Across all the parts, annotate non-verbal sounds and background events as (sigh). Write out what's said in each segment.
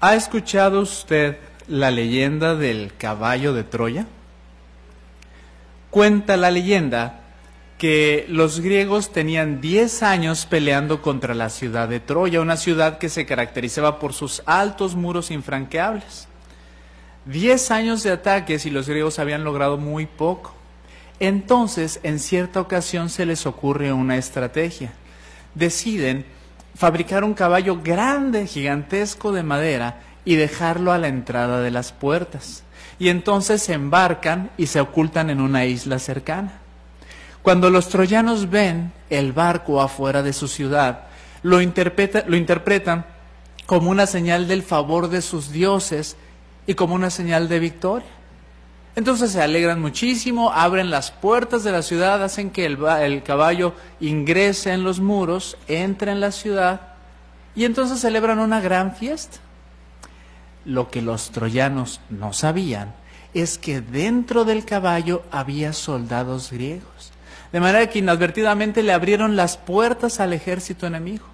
¿Ha escuchado usted la leyenda del caballo de Troya? Cuenta la leyenda que los griegos tenían 10 años peleando contra la ciudad de Troya, una ciudad que se caracterizaba por sus altos muros infranqueables. 10 años de ataques y los griegos habían logrado muy poco. Entonces, en cierta ocasión se les ocurre una estrategia. Deciden fabricar un caballo grande, gigantesco de madera y dejarlo a la entrada de las puertas. Y entonces se embarcan y se ocultan en una isla cercana. Cuando los troyanos ven el barco afuera de su ciudad, lo, lo interpretan como una señal del favor de sus dioses y como una señal de victoria. Entonces se alegran muchísimo, abren las puertas de la ciudad, hacen que el, caballo ingrese en los muros, entre en la ciudad y entonces celebran una gran fiesta. Lo que los troyanos no sabían es que dentro del caballo había soldados griegos. De manera que inadvertidamente le abrieron las puertas al ejército enemigo.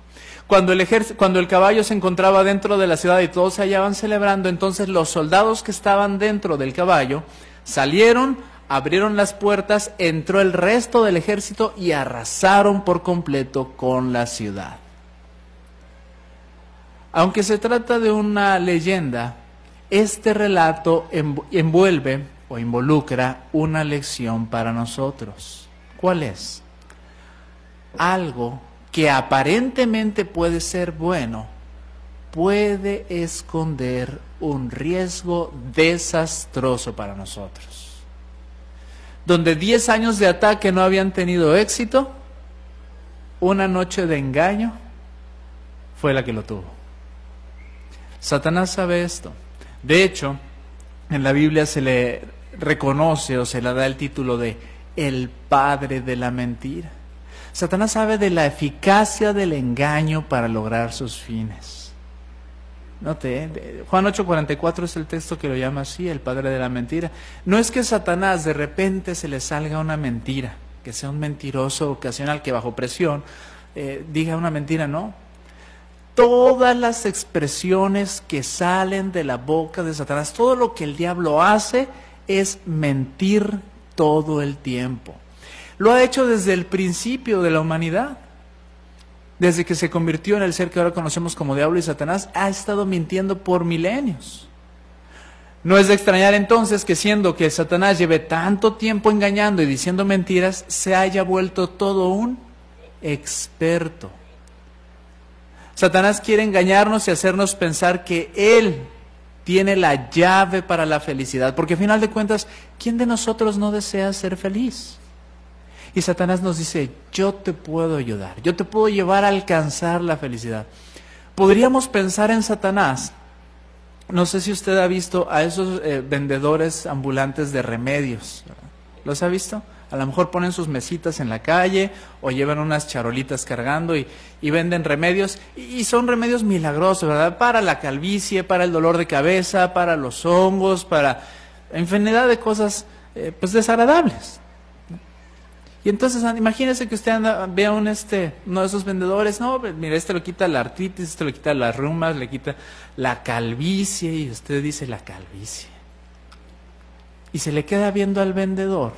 Cuando el, cuando el caballo se encontraba dentro de la ciudad y todos se hallaban celebrando, entonces los soldados que estaban dentro del caballo Salieron, abrieron las puertas, entró el resto del ejército y arrasaron por completo con la ciudad. Aunque se trata de una leyenda, este relato envuelve o involucra una lección para nosotros. ¿Cuál es? Algo que aparentemente puede ser bueno, puede esconder un riesgo desastroso para nosotros. Donde 10 años de ataque no habían tenido éxito, una noche de engaño fue la que lo tuvo. Satanás sabe esto. De hecho, en la Biblia se le reconoce o se le da el título de el padre de la mentira. Satanás sabe de la eficacia del engaño para lograr sus fines. Note, Juan 8:44 es el texto que lo llama así, el padre de la mentira. No es que Satanás de repente se le salga una mentira, que sea un mentiroso ocasional que bajo presión eh, diga una mentira, no. Todas las expresiones que salen de la boca de Satanás, todo lo que el diablo hace es mentir todo el tiempo. Lo ha hecho desde el principio de la humanidad desde que se convirtió en el ser que ahora conocemos como diablo y Satanás, ha estado mintiendo por milenios. No es de extrañar entonces que siendo que Satanás lleve tanto tiempo engañando y diciendo mentiras, se haya vuelto todo un experto. Satanás quiere engañarnos y hacernos pensar que Él tiene la llave para la felicidad, porque al final de cuentas, ¿quién de nosotros no desea ser feliz? Y Satanás nos dice, yo te puedo ayudar, yo te puedo llevar a alcanzar la felicidad. Podríamos pensar en Satanás. No sé si usted ha visto a esos eh, vendedores ambulantes de remedios. ¿Los ha visto? A lo mejor ponen sus mesitas en la calle o llevan unas charolitas cargando y, venden remedios. Y, son remedios milagrosos, ¿verdad? Para la calvicie, para el dolor de cabeza, para los hongos, para infinidad de cosas eh, pues desagradables. Y entonces, imagínese que usted vea un este, uno de esos vendedores, no, mira, este lo quita la artritis, este lo quita las rumas, le quita la calvicie, y usted dice la calvicie. Y se le queda viendo al vendedor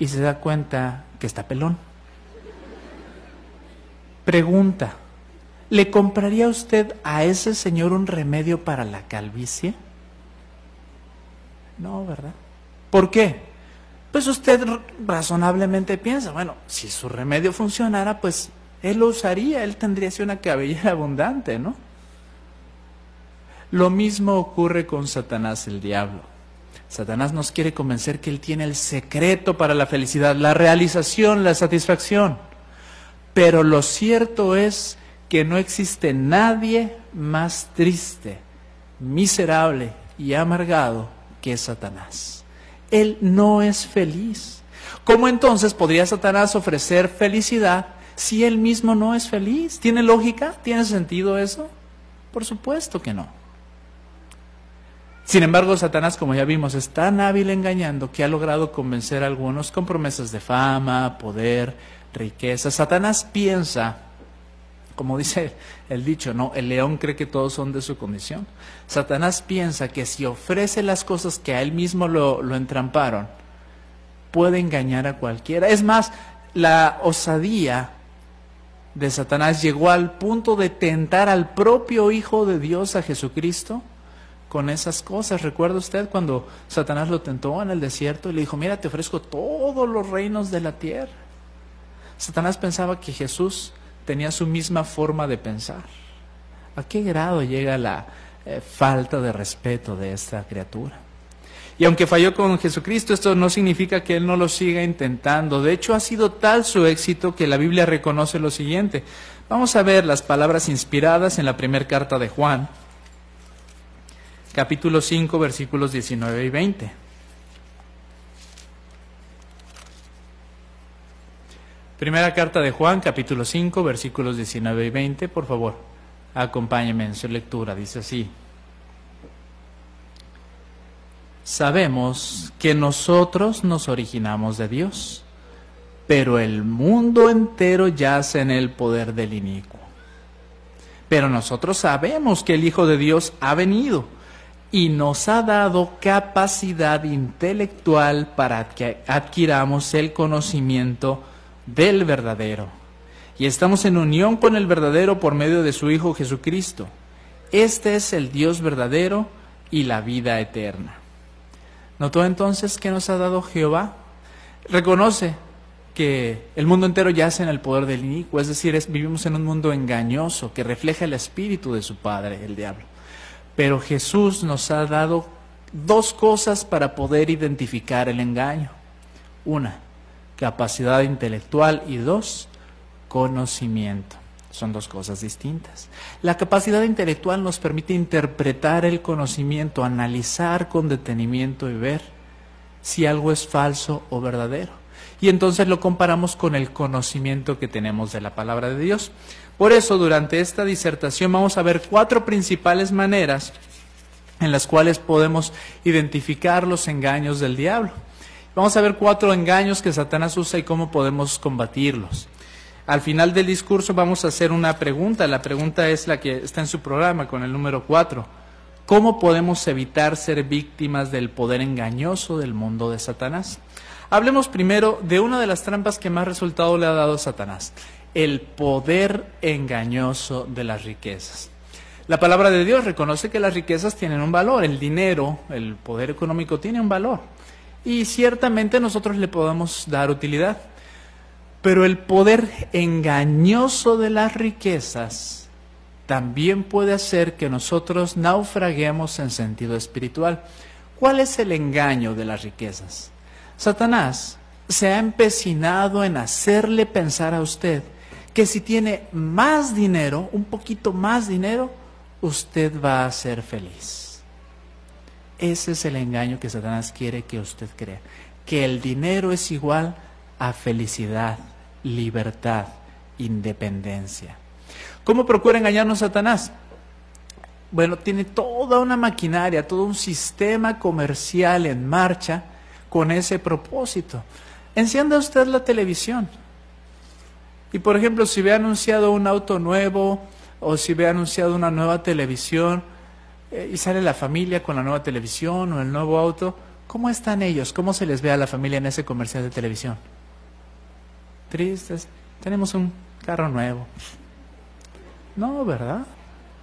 y se da cuenta que está pelón. Pregunta, ¿le compraría usted a ese señor un remedio para la calvicie? No, ¿verdad? ¿Por qué? Pues usted razonablemente piensa, bueno, si su remedio funcionara, pues él lo usaría, él tendría así una cabellera abundante, ¿no? Lo mismo ocurre con Satanás el diablo. Satanás nos quiere convencer que él tiene el secreto para la felicidad, la realización, la satisfacción. Pero lo cierto es que no existe nadie más triste, miserable y amargado que Satanás. Él no es feliz. ¿Cómo entonces podría Satanás ofrecer felicidad si él mismo no es feliz? ¿Tiene lógica? ¿Tiene sentido eso? Por supuesto que no. Sin embargo, Satanás, como ya vimos, es tan hábil engañando que ha logrado convencer a algunos con promesas de fama, poder, riqueza. Satanás piensa Como dice el dicho, no, el león cree que todos son de su condición. Satanás piensa que si ofrece las cosas que a él mismo lo, lo entramparon, puede engañar a cualquiera. Es más, la osadía de Satanás llegó al punto de tentar al propio Hijo de Dios, a Jesucristo, con esas cosas. ¿Recuerda usted cuando Satanás lo tentó en el desierto y le dijo, mira, te ofrezco todos los reinos de la tierra? Satanás pensaba que Jesús tenía su misma forma de pensar. ¿A qué grado llega la eh, falta de respeto de esta criatura? Y aunque falló con Jesucristo, esto no significa que Él no lo siga intentando. De hecho, ha sido tal su éxito que la Biblia reconoce lo siguiente. Vamos a ver las palabras inspiradas en la primera carta de Juan, capítulo 5, versículos 19 y 20. Primera carta de Juan, capítulo 5, versículos 19 y 20. Por favor, acompáñenme en su lectura. Dice así. Sabemos que nosotros nos originamos de Dios, pero el mundo entero yace en el poder del inicuo. Pero nosotros sabemos que el Hijo de Dios ha venido y nos ha dado capacidad intelectual para que adquiramos el conocimiento del verdadero. Y estamos en unión con el verdadero por medio de su Hijo Jesucristo. Este es el Dios verdadero y la vida eterna. ¿Notó entonces que nos ha dado Jehová? Reconoce que el mundo entero yace en el poder del inicuo, es decir, vivimos en un mundo engañoso que refleja el espíritu de su padre, el diablo. Pero Jesús nos ha dado dos cosas para poder identificar el engaño. Una, capacidad intelectual y dos, conocimiento. Son dos cosas distintas. La capacidad intelectual nos permite interpretar el conocimiento, analizar con detenimiento y ver si algo es falso o verdadero. Y entonces lo comparamos con el conocimiento que tenemos de la palabra de Dios. Por eso, durante esta disertación vamos a ver cuatro principales maneras en las cuales podemos identificar los engaños del diablo. Vamos a ver cuatro engaños que Satanás usa y cómo podemos combatirlos. Al final del discurso vamos a hacer una pregunta. La pregunta es la que está en su programa con el número cuatro. ¿Cómo podemos evitar ser víctimas del poder engañoso del mundo de Satanás? Hablemos primero de una de las trampas que más resultado le ha dado Satanás, el poder engañoso de las riquezas. La palabra de Dios reconoce que las riquezas tienen un valor, el dinero, el poder económico tiene un valor y ciertamente nosotros le podemos dar utilidad. Pero el poder engañoso de las riquezas también puede hacer que nosotros naufraguemos en sentido espiritual. ¿Cuál es el engaño de las riquezas? Satanás se ha empecinado en hacerle pensar a usted que si tiene más dinero, un poquito más dinero, usted va a ser feliz. Ese es el engaño que Satanás quiere que usted crea. Que el dinero es igual a felicidad, libertad, independencia. ¿Cómo procura engañarnos Satanás? Bueno, tiene toda una maquinaria, todo un sistema comercial en marcha con ese propósito. Encienda usted la televisión. Y por ejemplo, si ve anunciado un auto nuevo o si ve anunciado una nueva televisión, eh, y sale la familia con la nueva televisión o el nuevo auto, ¿cómo están ellos? ¿Cómo se les ve a la familia en ese comercial de televisión? Tristes, tenemos un carro nuevo. No, ¿verdad?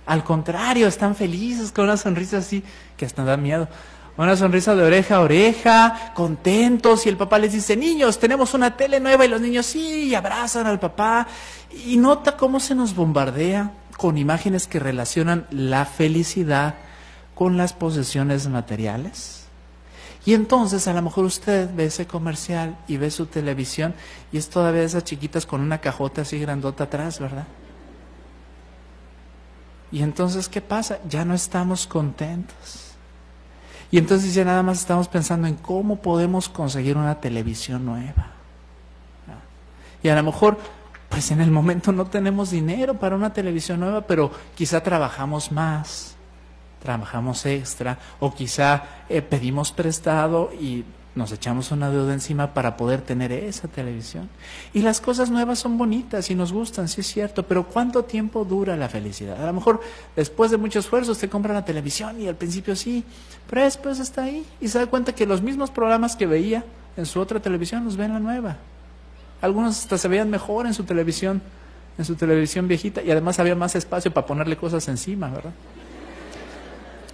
Al contrario, están felices con una sonrisa así que hasta da miedo. Una sonrisa de oreja a oreja, contentos, y el papá les dice, niños, tenemos una tele nueva, y los niños sí, y abrazan al papá, y nota cómo se nos bombardea con imágenes que relacionan la felicidad con las posesiones materiales. Y entonces a lo mejor usted ve ese comercial y ve su televisión y es todavía esas chiquitas con una cajota así grandota atrás, ¿verdad? Y entonces, ¿qué pasa? Ya no estamos contentos. Y entonces ya nada más estamos pensando en cómo podemos conseguir una televisión nueva. Y a lo mejor pues en el momento no tenemos dinero para una televisión nueva, pero quizá trabajamos más, trabajamos extra, o quizá eh, pedimos prestado y nos echamos una deuda encima para poder tener esa televisión. Y las cosas nuevas son bonitas y nos gustan, sí es cierto, pero ¿cuánto tiempo dura la felicidad? A lo mejor después de mucho esfuerzo usted compra la televisión y al principio sí, pero después está ahí y se da cuenta que los mismos programas que veía en su otra televisión los ve en la nueva. Algunos hasta se veían mejor en su televisión, en su televisión viejita y además había más espacio para ponerle cosas encima, ¿verdad?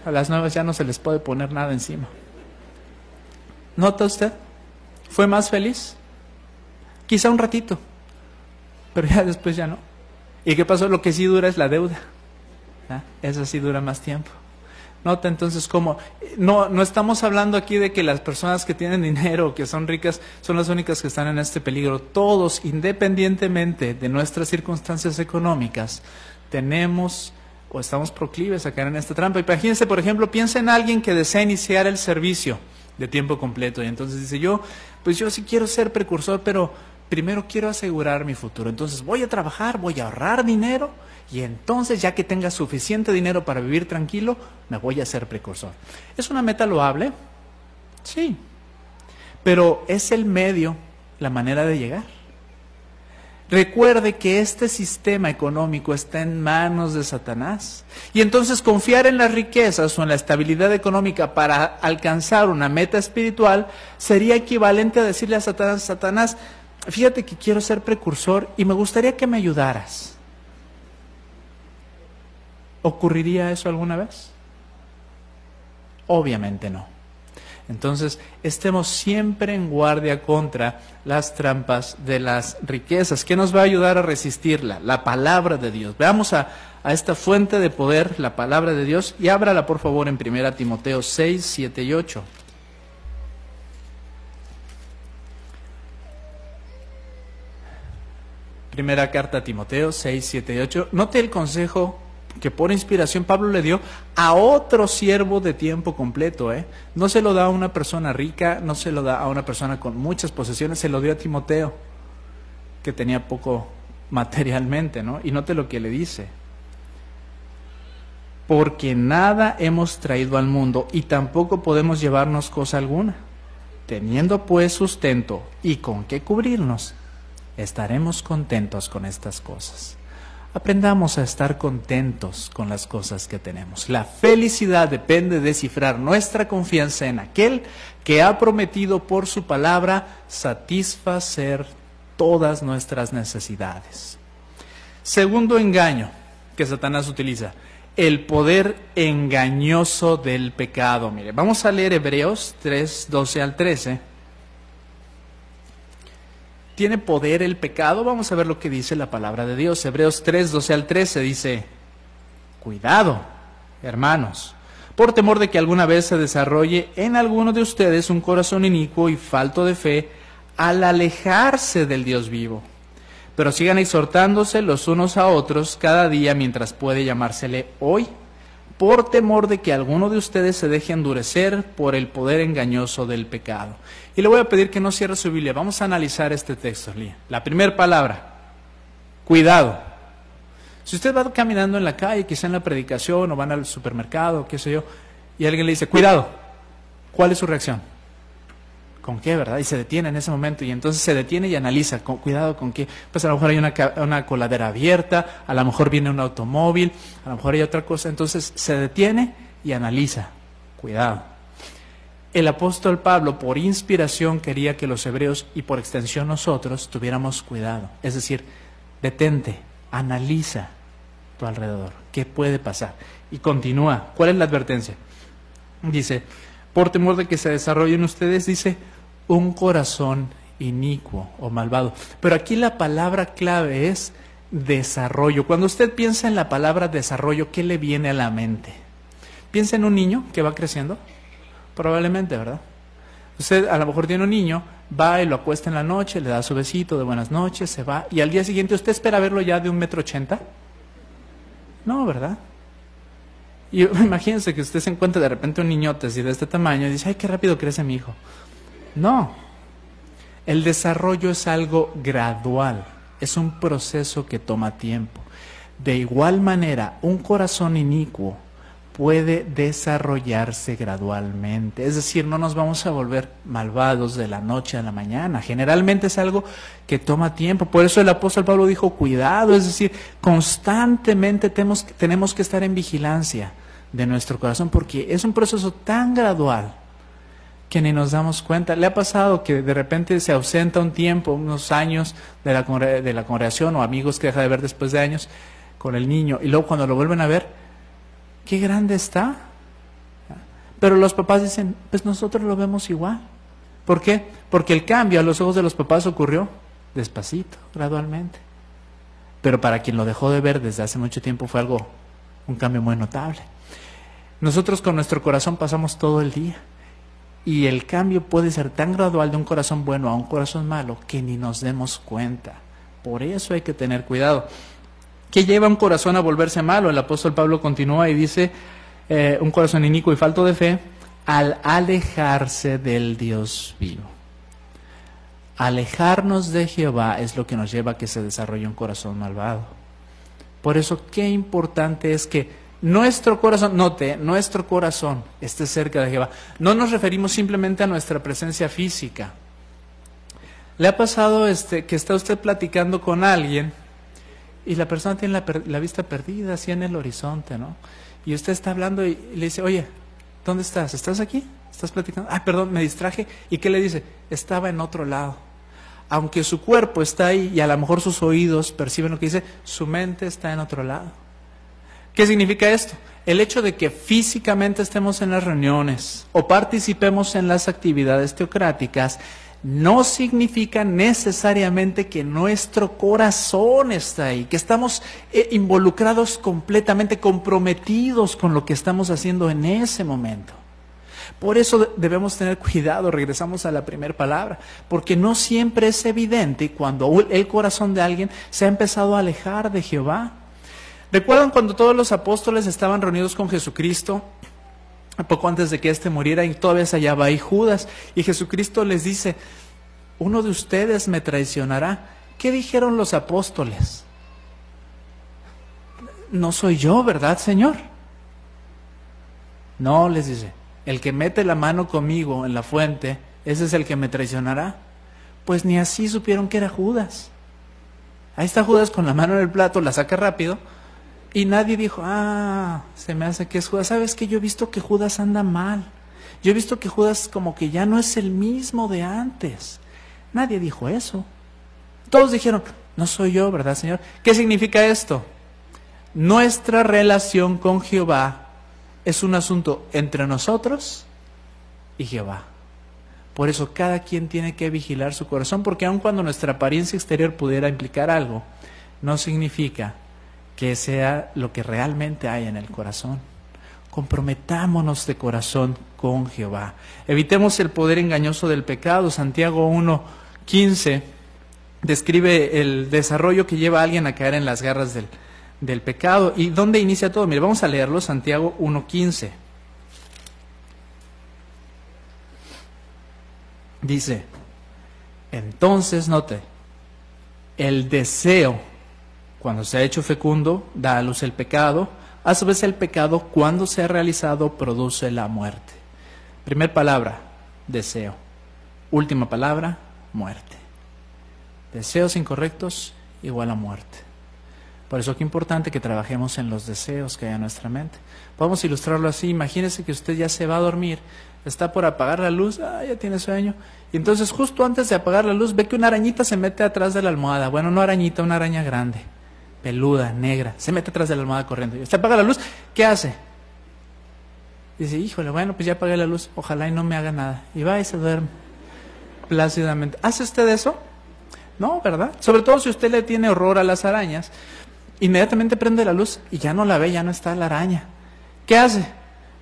A las nuevas ya no se les puede poner nada encima. ¿Nota usted? ¿Fue más feliz? Quizá un ratito, pero ya después ya no. ¿Y qué pasó? Lo que sí dura es la deuda. ¿Ah? Eso sí dura más tiempo. Nota entonces cómo no, no estamos hablando aquí de que las personas que tienen dinero, que son ricas, son las únicas que están en este peligro. Todos, independientemente de nuestras circunstancias económicas, tenemos o estamos proclives a caer en esta trampa. Imagínense, por ejemplo, piensa en alguien que desea iniciar el servicio de tiempo completo. Y entonces dice, yo, pues yo sí quiero ser precursor, pero primero quiero asegurar mi futuro. Entonces voy a trabajar, voy a ahorrar dinero y entonces ya que tenga suficiente dinero para vivir tranquilo, me voy a ser precursor. ¿Es una meta loable? Sí. Pero es el medio, la manera de llegar. Recuerde que este sistema económico está en manos de Satanás. Y entonces confiar en las riquezas o en la estabilidad económica para alcanzar una meta espiritual sería equivalente a decirle a Satanás, Satanás, fíjate que quiero ser precursor y me gustaría que me ayudaras. ¿Ocurriría eso alguna vez? Obviamente no. Entonces, estemos siempre en guardia contra las trampas de las riquezas. ¿Qué nos va a ayudar a resistirla? La palabra de Dios. Veamos a, esta fuente de poder, la palabra de Dios, y ábrala por favor en 1 Timoteo 6, 7 y 8. Primera carta a Timoteo 6, 7 y 8. Note el consejo que por inspiración Pablo le dio a otro siervo de tiempo completo. ¿eh? No se lo da a una persona rica, no se lo da a una persona con muchas posesiones, se lo dio a Timoteo, que tenía poco (laughs) materialmente, ¿no? Y note lo que le dice. Porque nada hemos traído al mundo y tampoco podemos llevarnos cosa alguna. Teniendo pues sustento y con qué cubrirnos, estaremos contentos con estas cosas. Aprendamos a estar contentos con las cosas que tenemos. La felicidad depende de cifrar nuestra confianza en aquel que ha prometido por su palabra satisfacer todas nuestras necesidades. Segundo engaño que Satanás utiliza, el poder engañoso del pecado. Mire, vamos a leer Hebreos 3, 12 al 13. ¿Tiene poder el pecado? Vamos a ver lo que dice la palabra de Dios. Hebreos 3, 12 al 13 dice, cuidado, hermanos, por temor de que alguna vez se desarrolle en alguno de ustedes un corazón inicuo y falto de fe al alejarse del Dios vivo. Pero sigan exhortándose los unos a otros cada día mientras puede llamársele hoy por temor de que alguno de ustedes se deje endurecer por el poder engañoso del pecado. Y le voy a pedir que no cierre su Biblia. Vamos a analizar este texto, La primera palabra, cuidado. Si usted va caminando en la calle, quizá en la predicación, o van al supermercado, qué sé yo, y alguien le dice, cuidado, ¿cuál es su reacción? ¿Con qué, verdad? Y se detiene en ese momento y entonces se detiene y analiza, con, cuidado con qué. Pues a lo mejor hay una, una coladera abierta, a lo mejor viene un automóvil, a lo mejor hay otra cosa. Entonces se detiene y analiza, cuidado. El apóstol Pablo, por inspiración, quería que los hebreos y por extensión nosotros tuviéramos cuidado. Es decir, detente, analiza tu alrededor, qué puede pasar. Y continúa. ¿Cuál es la advertencia? Dice, por temor de que se desarrollen ustedes, dice, un corazón inicuo o malvado. Pero aquí la palabra clave es desarrollo. Cuando usted piensa en la palabra desarrollo, ¿qué le viene a la mente? ¿Piensa en un niño que va creciendo? Probablemente, ¿verdad? Usted a lo mejor tiene un niño, va y lo acuesta en la noche, le da su besito de buenas noches, se va, y al día siguiente usted espera verlo ya de un metro ochenta. No, ¿verdad? Y (laughs) imagínense que usted se encuentra de repente un niñote así de este tamaño y dice, ay, qué rápido crece mi hijo. No, el desarrollo es algo gradual, es un proceso que toma tiempo. De igual manera, un corazón inicuo puede desarrollarse gradualmente. Es decir, no nos vamos a volver malvados de la noche a la mañana. Generalmente es algo que toma tiempo. Por eso el apóstol Pablo dijo, cuidado, es decir, constantemente tenemos, tenemos que estar en vigilancia de nuestro corazón porque es un proceso tan gradual que ni nos damos cuenta. ¿Le ha pasado que de repente se ausenta un tiempo, unos años de la, de la congregación o amigos que deja de ver después de años con el niño y luego cuando lo vuelven a ver, qué grande está. Pero los papás dicen, pues nosotros lo vemos igual. ¿Por qué? Porque el cambio a los ojos de los papás ocurrió despacito, gradualmente. Pero para quien lo dejó de ver desde hace mucho tiempo fue algo, un cambio muy notable. Nosotros con nuestro corazón pasamos todo el día. Y el cambio puede ser tan gradual de un corazón bueno a un corazón malo que ni nos demos cuenta. Por eso hay que tener cuidado. ¿Qué lleva un corazón a volverse malo? El apóstol Pablo continúa y dice, eh, un corazón inicuo y falto de fe, al alejarse del Dios vivo. Alejarnos de Jehová es lo que nos lleva a que se desarrolle un corazón malvado. Por eso, qué importante es que nuestro corazón, note, nuestro corazón esté cerca de Jehová. No nos referimos simplemente a nuestra presencia física. ¿Le ha pasado este, que está usted platicando con alguien y la persona tiene la, vista perdida, así en el horizonte, ¿no? Y usted está hablando y le dice, oye, ¿dónde estás? ¿Estás aquí? ¿Estás platicando? Ah, perdón, me distraje. ¿Y qué le dice? Estaba en otro lado. Aunque su cuerpo está ahí y a lo mejor sus oídos perciben lo que dice, su mente está en otro lado. ¿Qué significa esto? El hecho de que físicamente estemos en las reuniones o participemos en las actividades teocráticas no significa necesariamente que nuestro corazón está ahí, que estamos eh, involucrados completamente, comprometidos con lo que estamos haciendo en ese momento. Por eso debemos tener (laughs) cuidado, regresamos a la primera palabra, porque no siempre es evidente cuando el corazón de alguien se ha empezado a alejar de Jehová. ¿Recuerdan cuando todos los apóstoles estaban reunidos con Jesucristo? Poco antes de que éste muriera y todavía se hallaba ahí Judas. Y Jesucristo les dice, uno de ustedes me traicionará. ¿Qué dijeron los apóstoles? No soy yo, ¿verdad, Señor? No, les dice, el que mete la mano conmigo en la fuente, ese es el que me traicionará. Pues ni así supieron que era Judas. Ahí está Judas con la mano en el plato, la saca rápido y nadie dijo, ah, se me hace que es Judas. ¿Sabes que Yo he visto que Judas anda mal. Yo he visto que Judas como que ya no es el mismo de antes. Nadie dijo eso. Todos dijeron, no soy yo, ¿verdad, Señor? ¿Qué significa esto? Nuestra relación con Jehová es un asunto entre nosotros y Jehová. Por eso cada quien tiene que vigilar su corazón, porque aun cuando nuestra apariencia exterior pudiera implicar algo, no significa que sea lo que realmente hay en el corazón. Comprometámonos de corazón con Jehová. Evitemos el poder engañoso del pecado. Santiago 1.15 describe el desarrollo que lleva a alguien a caer en las garras del, del pecado. ¿Y dónde inicia todo? Mire, vamos a leerlo, Santiago 1.15. Dice, entonces note, el deseo cuando se ha hecho fecundo, da a luz el pecado. A su vez el pecado, cuando se ha realizado, produce la muerte. Primer palabra, deseo. Última palabra, muerte. Deseos incorrectos igual a muerte. Por eso es importante que trabajemos en los deseos que hay en nuestra mente. Podemos ilustrarlo así. Imagínese que usted ya se va a dormir, está por apagar la luz, ah, ya tiene sueño. Y entonces justo antes de apagar la luz ve que una arañita se mete atrás de la almohada. Bueno, no arañita, una araña grande peluda, negra, se mete atrás de la almohada corriendo. Usted apaga la luz, ¿qué hace? Dice, híjole, bueno, pues ya apagué la luz, ojalá y no me haga nada. Y va y se duerme plácidamente. ¿Hace usted eso? No, ¿verdad? Sobre todo si usted le tiene horror a las arañas, inmediatamente prende la luz y ya no la ve, ya no está la araña. ¿Qué hace?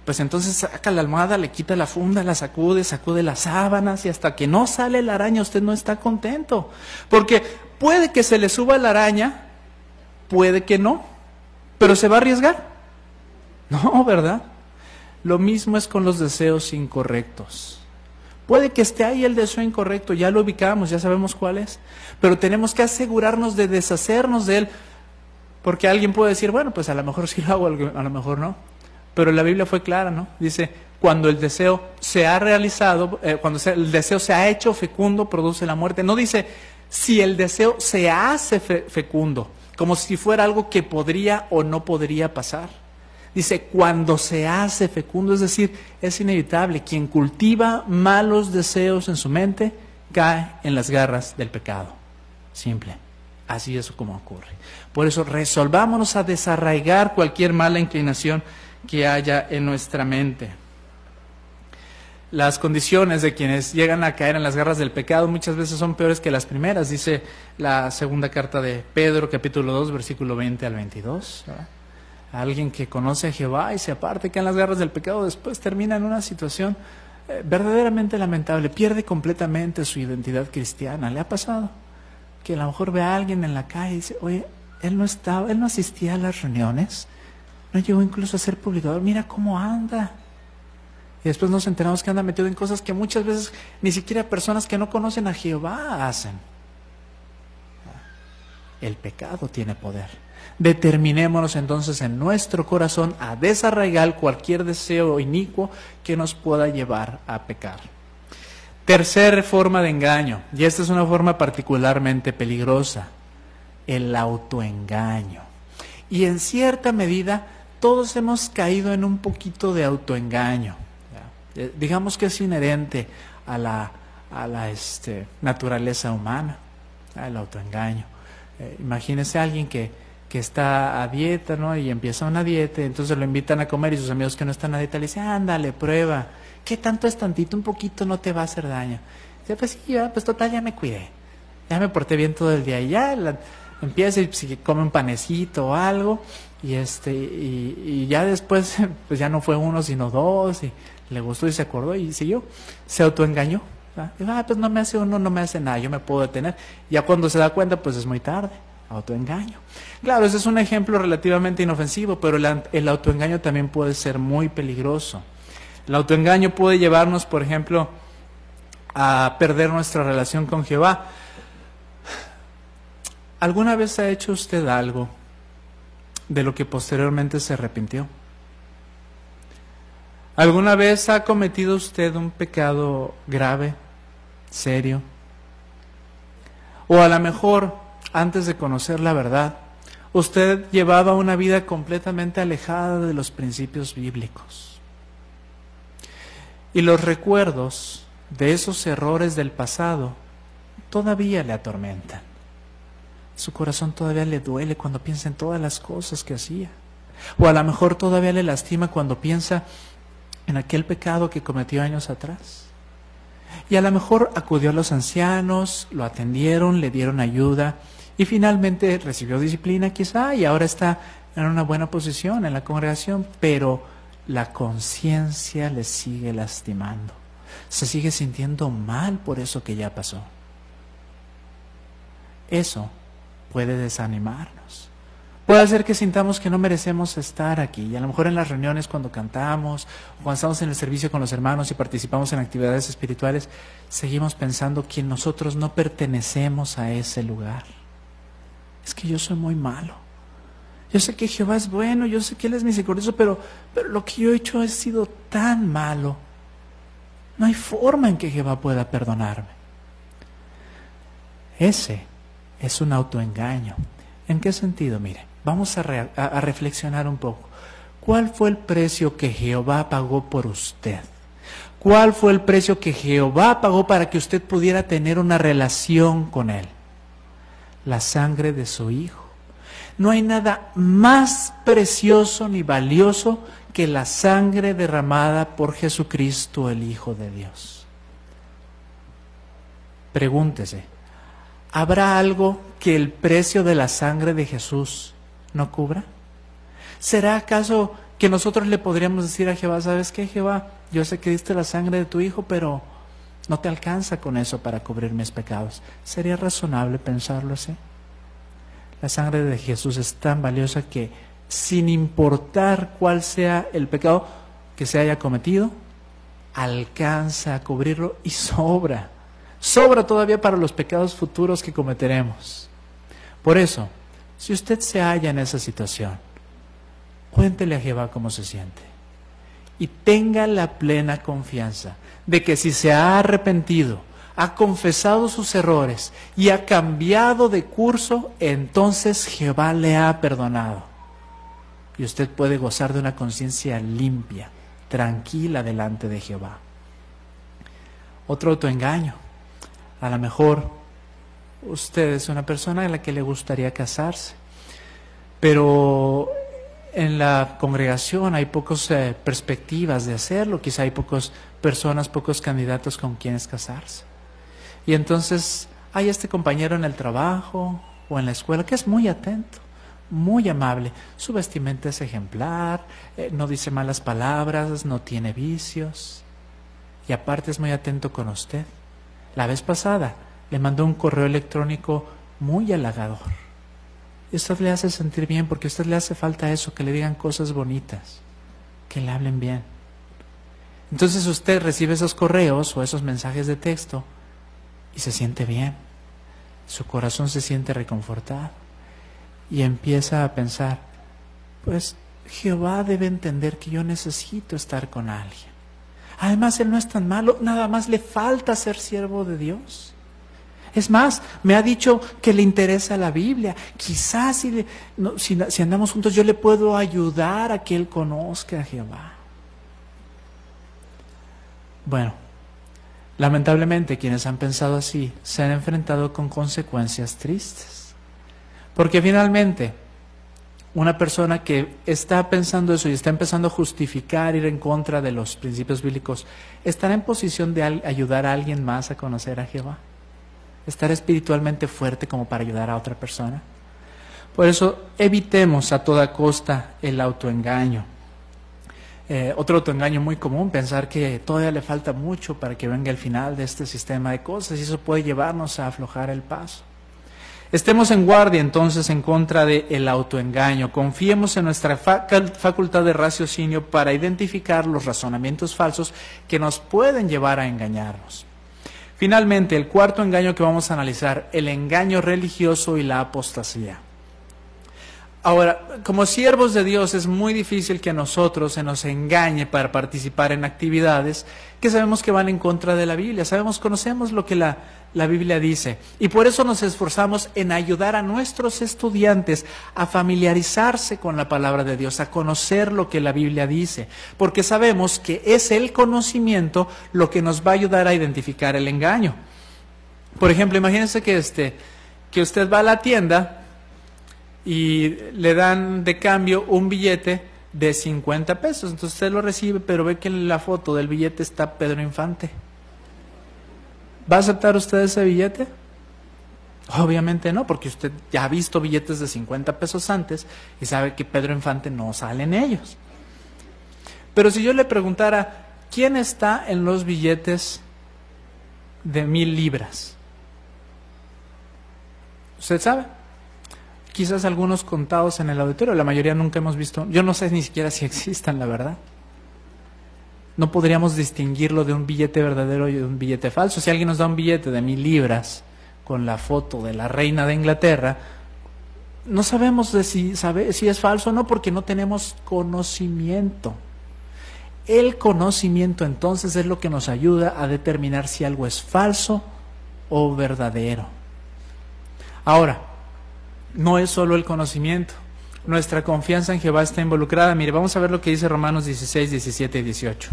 Pues entonces saca la almohada, le quita la funda, la sacude, sacude las sábanas y hasta que no sale la araña usted no está contento. Porque puede que se le suba la araña Puede que no, pero se va a arriesgar. No, ¿verdad? Lo mismo es con los deseos incorrectos. Puede que esté ahí el deseo incorrecto, ya lo ubicamos, ya sabemos cuál es, pero tenemos que asegurarnos de deshacernos de él, porque alguien puede decir, bueno, pues a lo mejor sí lo hago, a lo mejor no. Pero la Biblia fue clara, ¿no? Dice, cuando el deseo se ha realizado, eh, cuando el deseo se ha hecho fecundo, produce la muerte. No dice, si el deseo se hace fecundo, como si fuera algo que podría o no podría pasar. Dice, cuando se hace fecundo, es decir, es inevitable. Quien cultiva malos deseos en su mente cae en las garras del pecado. Simple. Así es como ocurre. Por eso resolvámonos a desarraigar cualquier mala inclinación que haya en nuestra mente. Las condiciones de quienes llegan a caer en las garras del pecado muchas veces son peores que las primeras, dice la segunda carta de Pedro, capítulo 2, versículo 20 al 22. Alguien que conoce a Jehová y se aparte que en las garras del pecado después termina en una situación eh, verdaderamente lamentable, pierde completamente su identidad cristiana. ¿Le ha pasado? Que a lo mejor ve a alguien en la calle y dice, oye, él no estaba, él no asistía a las reuniones, no llegó incluso a ser publicador, mira cómo anda. Y después nos enteramos que anda metido en cosas que muchas veces ni siquiera personas que no conocen a Jehová hacen. El pecado tiene poder. Determinémonos entonces en nuestro corazón a desarraigar cualquier deseo inicuo que nos pueda llevar a pecar. Tercera forma de engaño, y esta es una forma particularmente peligrosa, el autoengaño. Y en cierta medida todos hemos caído en un poquito de autoengaño. Eh, digamos que es inherente a la, a la este, naturaleza humana, el autoengaño. Eh, imagínese a alguien que, que está a dieta, ¿no? Y empieza una dieta, entonces lo invitan a comer y sus amigos que no están a dieta le dicen, ándale, prueba. ¿Qué tanto es tantito? Un poquito no te va a hacer daño. Dice, pues sí, pues total, ya me cuidé. Ya me porté bien todo el día. Y ya empieza y come un panecito o algo. Y, este, y, y ya después, (laughs) pues ya no fue uno, sino dos. Y le gustó y se acordó y siguió. Se autoengañó. ah, pues no me hace uno, no me hace nada, yo me puedo detener. Ya cuando se da cuenta, pues es muy tarde. Autoengaño. Claro, ese es un ejemplo relativamente inofensivo, pero el, el autoengaño también puede ser muy peligroso. El autoengaño puede llevarnos, por ejemplo, a perder nuestra relación con Jehová. ¿Alguna vez ha hecho usted algo de lo que posteriormente se arrepintió? ¿Alguna vez ha cometido usted un pecado grave, serio? O a lo mejor, antes de conocer la verdad, usted llevaba una vida completamente alejada de los principios bíblicos. Y los recuerdos de esos errores del pasado todavía le atormentan. Su corazón todavía le duele cuando piensa en todas las cosas que hacía. O a lo mejor todavía le lastima cuando piensa en aquel pecado que cometió años atrás. Y a lo mejor acudió a los ancianos, lo atendieron, le dieron ayuda y finalmente recibió disciplina quizá y ahora está en una buena posición en la congregación, pero la conciencia le sigue lastimando. Se sigue sintiendo mal por eso que ya pasó. Eso puede desanimarnos. Puede hacer que sintamos que no merecemos estar aquí. Y a lo mejor en las reuniones cuando cantamos, o cuando estamos en el servicio con los hermanos y participamos en actividades espirituales, seguimos pensando que nosotros no pertenecemos a ese lugar. Es que yo soy muy malo. Yo sé que Jehová es bueno, yo sé que Él es misericordioso, pero, pero lo que yo he hecho ha sido tan malo. No hay forma en que Jehová pueda perdonarme. Ese es un autoengaño. ¿En qué sentido? Mire, Vamos a, reflexionar un poco. ¿Cuál fue el precio que Jehová pagó por usted? ¿Cuál fue el precio que Jehová pagó para que usted pudiera tener una relación con Él? La sangre de su Hijo. No hay nada más precioso ni valioso que la sangre derramada por Jesucristo, el Hijo de Dios. Pregúntese, ¿habrá algo que el precio de la sangre de Jesús no cubra? ¿Será acaso que nosotros le podríamos decir a Jehová, sabes qué, Jehová, yo sé que diste la sangre de tu Hijo, pero no te alcanza con eso para cubrir mis pecados? ¿Sería razonable pensarlo así? La sangre de Jesús es tan valiosa que sin importar cuál sea el pecado que se haya cometido, alcanza a cubrirlo y sobra. Sobra todavía para los pecados futuros que cometeremos. Por eso, si usted se halla en esa situación, cuéntele a Jehová cómo se siente. y tenga la plena confianza de que si se ha arrepentido, ha confesado sus errores y ha cambiado de curso, entonces Jehová le ha perdonado. Y usted puede gozar de una conciencia limpia, tranquila delante de Jehová. Otro autoengaño. A lo mejor usted es una persona en la que le gustaría casarse, pero en la congregación hay pocas eh, perspectivas de hacerlo, quizá hay pocas personas, pocos candidatos con quienes casarse. Y entonces hay este compañero en el trabajo o en la escuela que es muy atento, muy amable, su vestimenta es ejemplar, eh, no dice malas palabras, no tiene vicios y aparte es muy atento con usted. La vez pasada le mandó un correo electrónico muy halagador. Usted le hace sentir bien porque a usted le hace falta eso, que le digan cosas bonitas, que le hablen bien. Entonces usted recibe esos correos o esos mensajes de texto y se siente bien. Su corazón se siente reconfortado y empieza a pensar, pues Jehová debe entender que yo necesito estar con alguien. Además, Él no es tan malo, nada más le falta ser siervo de Dios. Es más, me ha dicho que le interesa la Biblia. Quizás si, andamos juntos yo le puedo ayudar a que Él conozca a Jehová. Bueno, lamentablemente quienes han pensado así se han enfrentado con consecuencias tristes. Porque finalmente una persona que está pensando eso y está empezando a justificar, ir en contra de los principios bíblicos, ¿estará en posición de ayudar a alguien más a conocer a Jehová? ¿Estar espiritualmente fuerte como para ayudar a otra persona? Por eso evitemos a toda costa el autoengaño. Eh, otro autoengaño muy común, pensar que todavía le falta mucho para que venga el final de este sistema de cosas y eso puede llevarnos a aflojar el paso. Estemos en guardia entonces en contra del autoengaño. Confiemos en nuestra facultad de raciocinio para identificar los razonamientos falsos que nos pueden llevar a engañarnos. Finalmente, el cuarto engaño que vamos a analizar, el engaño religioso y la apostasía. Ahora, como siervos de Dios es muy difícil que a nosotros se nos engañe para participar en actividades que sabemos que van en contra de la Biblia. Sabemos, conocemos lo que la, la Biblia dice. Y por eso nos esforzamos en ayudar a nuestros estudiantes a familiarizarse con la palabra de Dios, a conocer lo que la Biblia dice. Porque sabemos que es el conocimiento lo que nos va a ayudar a identificar el engaño. Por ejemplo, imagínense que, este, que usted va a la tienda y le dan de cambio un billete de 50 pesos. Entonces usted lo recibe, pero ve que en la foto del billete está Pedro Infante. ¿Va a aceptar usted ese billete? Obviamente no, porque usted ya ha visto billetes de 50 pesos antes y sabe que Pedro Infante no sale en ellos. Pero si yo le preguntara, ¿quién está en los billetes de mil libras? ¿Usted sabe? Quizás algunos contados en el auditorio, la mayoría nunca hemos visto, yo no sé ni siquiera si existan, la verdad. No podríamos distinguirlo de un billete verdadero y de un billete falso. Si alguien nos da un billete de mil libras con la foto de la reina de Inglaterra, no sabemos de si, si es falso o no porque no tenemos conocimiento. El conocimiento entonces es lo que nos ayuda a determinar si algo es falso o verdadero. Ahora, no es solo el conocimiento. Nuestra confianza en Jehová está involucrada. Mire, vamos a ver lo que dice Romanos 16, 17 y 18.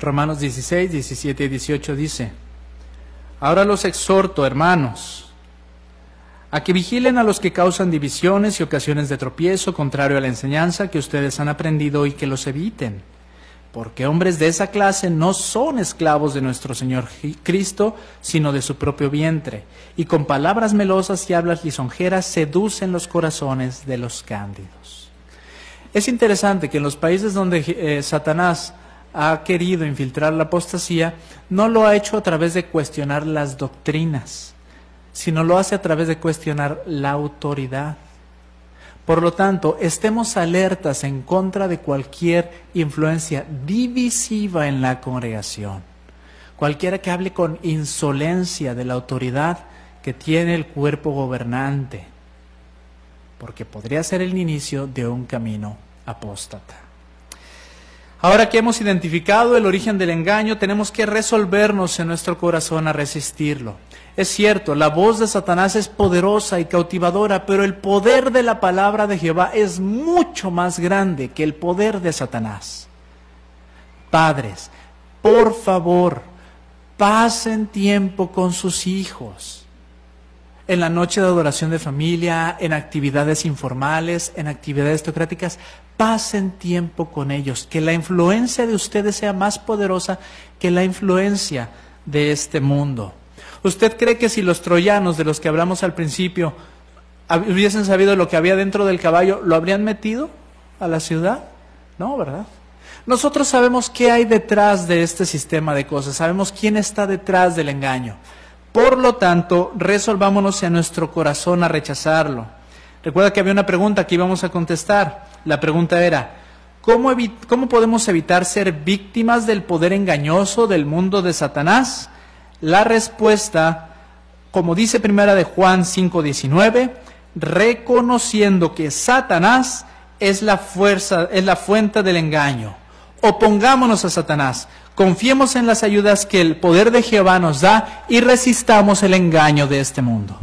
Romanos 16, 17 y 18 dice, Ahora los exhorto, hermanos, a que vigilen a los que causan divisiones y ocasiones de tropiezo contrario a la enseñanza que ustedes han aprendido y que los eviten. Porque hombres de esa clase no son esclavos de nuestro Señor Cristo, sino de su propio vientre, y con palabras melosas y hablas lisonjeras seducen los corazones de los cándidos. Es interesante que en los países donde eh, Satanás ha querido infiltrar la apostasía, no lo ha hecho a través de cuestionar las doctrinas, sino lo hace a través de cuestionar la autoridad. Por lo tanto, estemos alertas en contra de cualquier influencia divisiva en la congregación. cualquiera que hable con insolencia de la autoridad que tiene el cuerpo gobernante, porque podría ser el inicio de un camino apóstata. Ahora que hemos identificado el origen del engaño, tenemos que resolvernos en nuestro corazón a resistirlo. Es cierto, la voz de Satanás es poderosa y cautivadora, pero el poder de la palabra de Jehová es mucho más grande que el poder de Satanás. Padres, por favor, pasen tiempo con sus hijos. En la noche de adoración de familia, en actividades informales, en actividades teocráticas, pasen tiempo con ellos. Que la influencia de ustedes sea más poderosa que la influencia de este mundo. ¿Usted cree que si los troyanos de los que hablamos al principio hubiesen sabido lo que había dentro del caballo, lo habrían metido a la ciudad? No, ¿verdad? Nosotros sabemos qué hay detrás de este sistema de cosas, sabemos quién está detrás del engaño. Por lo tanto, resolvámonos en nuestro corazón a rechazarlo. Recuerda que había una pregunta que íbamos a contestar. La pregunta era, ¿cómo, ¿cómo podemos evitar ser víctimas del poder engañoso del mundo de Satanás? La respuesta, como dice primera de Juan 5:19, reconociendo que Satanás es la fuerza, es la fuente del engaño. Opongámonos a Satanás, confiemos en las ayudas que el poder de Jehová nos da y resistamos el engaño de este mundo.